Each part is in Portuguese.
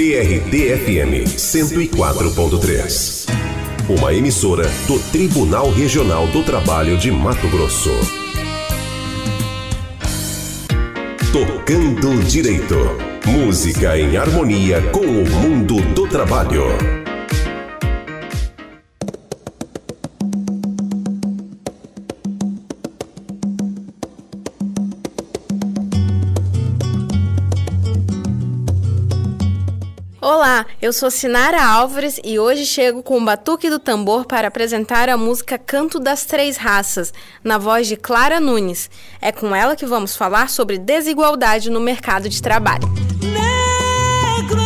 TRT-FM 104.3. Uma emissora do Tribunal Regional do Trabalho de Mato Grosso. Tocando Direito. Música em harmonia com o mundo do trabalho. Eu sou Sinara Álvares e hoje chego com o batuque do tambor para apresentar a música Canto das Três Raças, na voz de Clara Nunes. É com ela que vamos falar sobre desigualdade no mercado de trabalho. Negro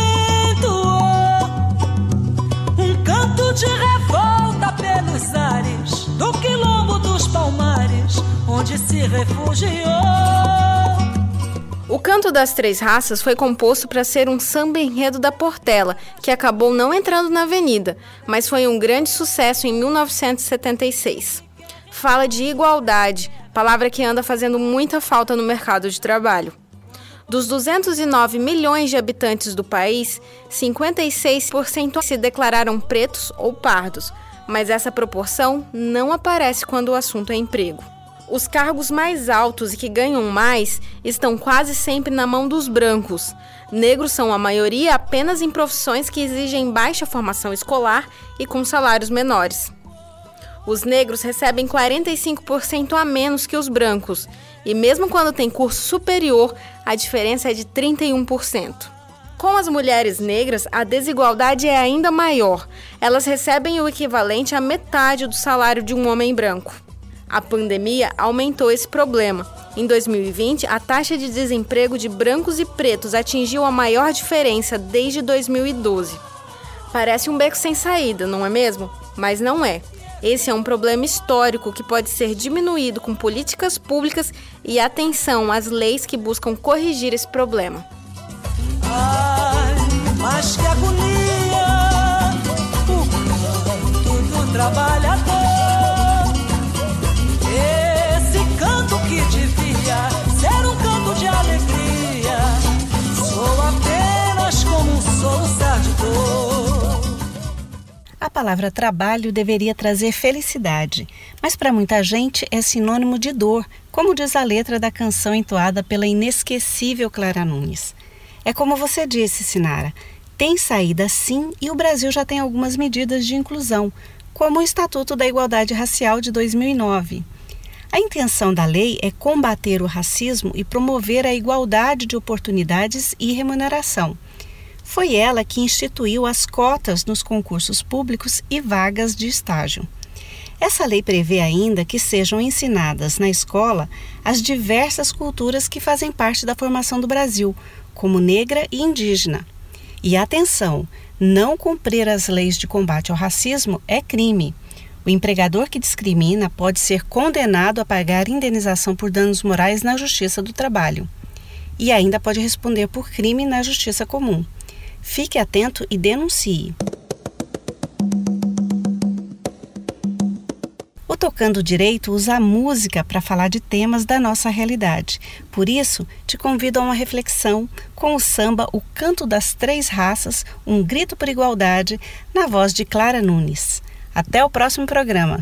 entoou um canto de revolta pelos ares do quilombo dos palmares, onde se refugiou. O Canto das Três Raças foi composto para ser um samba enredo da Portela, que acabou não entrando na avenida, mas foi um grande sucesso em 1976. Fala de igualdade, palavra que anda fazendo muita falta no mercado de trabalho. Dos 209 milhões de habitantes do país, 56% se declararam pretos ou pardos, mas essa proporção não aparece quando o assunto é emprego. Os cargos mais altos e que ganham mais estão quase sempre na mão dos brancos. Negros são a maioria apenas em profissões que exigem baixa formação escolar e com salários menores. Os negros recebem 45% a menos que os brancos, e mesmo quando tem curso superior, a diferença é de 31%. Com as mulheres negras, a desigualdade é ainda maior. Elas recebem o equivalente à metade do salário de um homem branco. A pandemia aumentou esse problema. Em 2020, a taxa de desemprego de brancos e pretos atingiu a maior diferença desde 2012. Parece um beco sem saída, não é mesmo? Mas não é. Esse é um problema histórico que pode ser diminuído com políticas públicas e atenção às leis que buscam corrigir esse problema. Ai, mas que agonia! O do palavra trabalho deveria trazer felicidade, mas para muita gente é sinônimo de dor, como diz a letra da canção entoada pela inesquecível Clara Nunes. É como você disse, Sinara, tem saída sim e o Brasil já tem algumas medidas de inclusão, como o Estatuto da Igualdade Racial de 2009. A intenção da lei é combater o racismo e promover a igualdade de oportunidades e remuneração. Foi ela que instituiu as cotas nos concursos públicos e vagas de estágio. Essa lei prevê ainda que sejam ensinadas na escola as diversas culturas que fazem parte da formação do Brasil, como negra e indígena. E atenção, não cumprir as leis de combate ao racismo é crime. O empregador que discrimina pode ser condenado a pagar indenização por danos morais na Justiça do Trabalho. E ainda pode responder por crime na Justiça Comum. Fique atento e denuncie. O Tocando Direito usa a música para falar de temas da nossa realidade. Por isso, te convido a uma reflexão com o samba O Canto das Três Raças, um grito por igualdade, na voz de Clara Nunes. Até o próximo programa.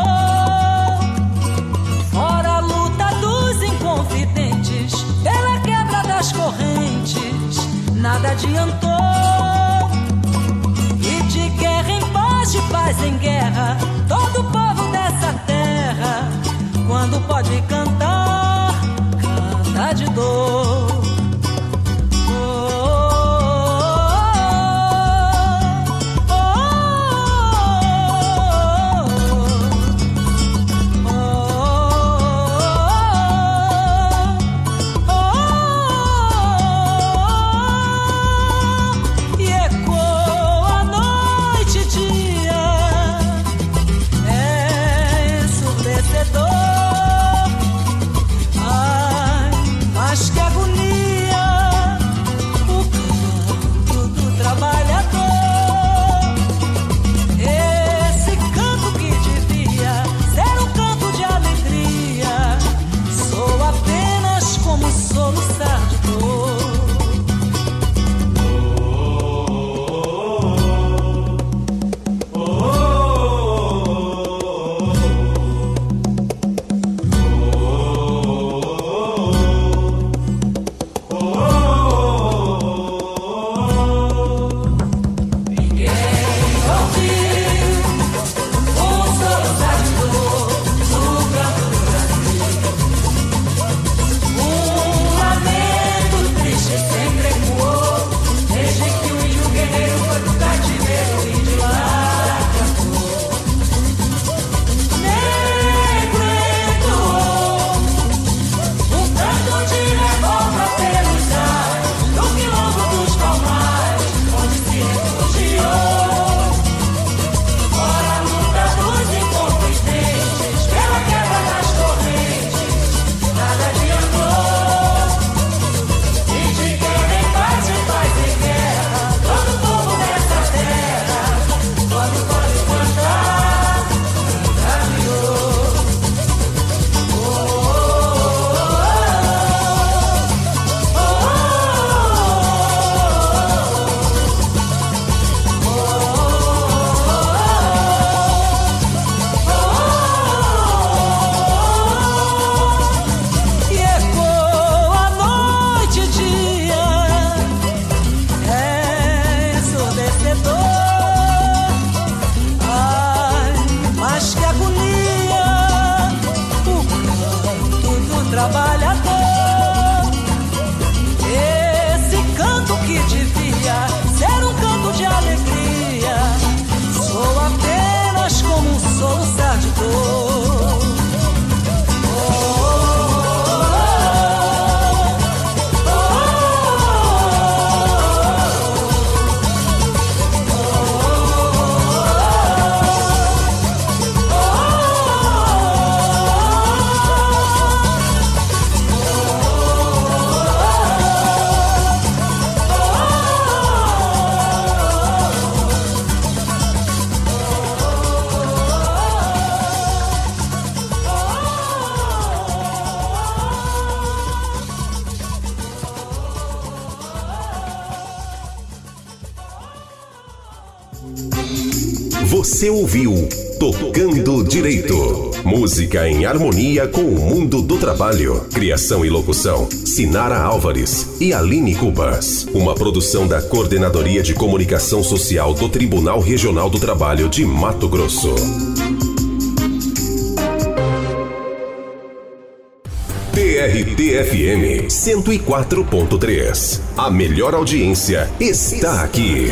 Das correntes, nada adiantou. E de guerra em paz, de paz em guerra, todo povo dessa terra, quando pode cantar, Você ouviu Tocando Direito. Música em harmonia com o mundo do trabalho. Criação e locução: Sinara Álvares e Aline Cubas. Uma produção da Coordenadoria de Comunicação Social do Tribunal Regional do Trabalho de Mato Grosso. TRT-FM 104.3. A melhor audiência está aqui.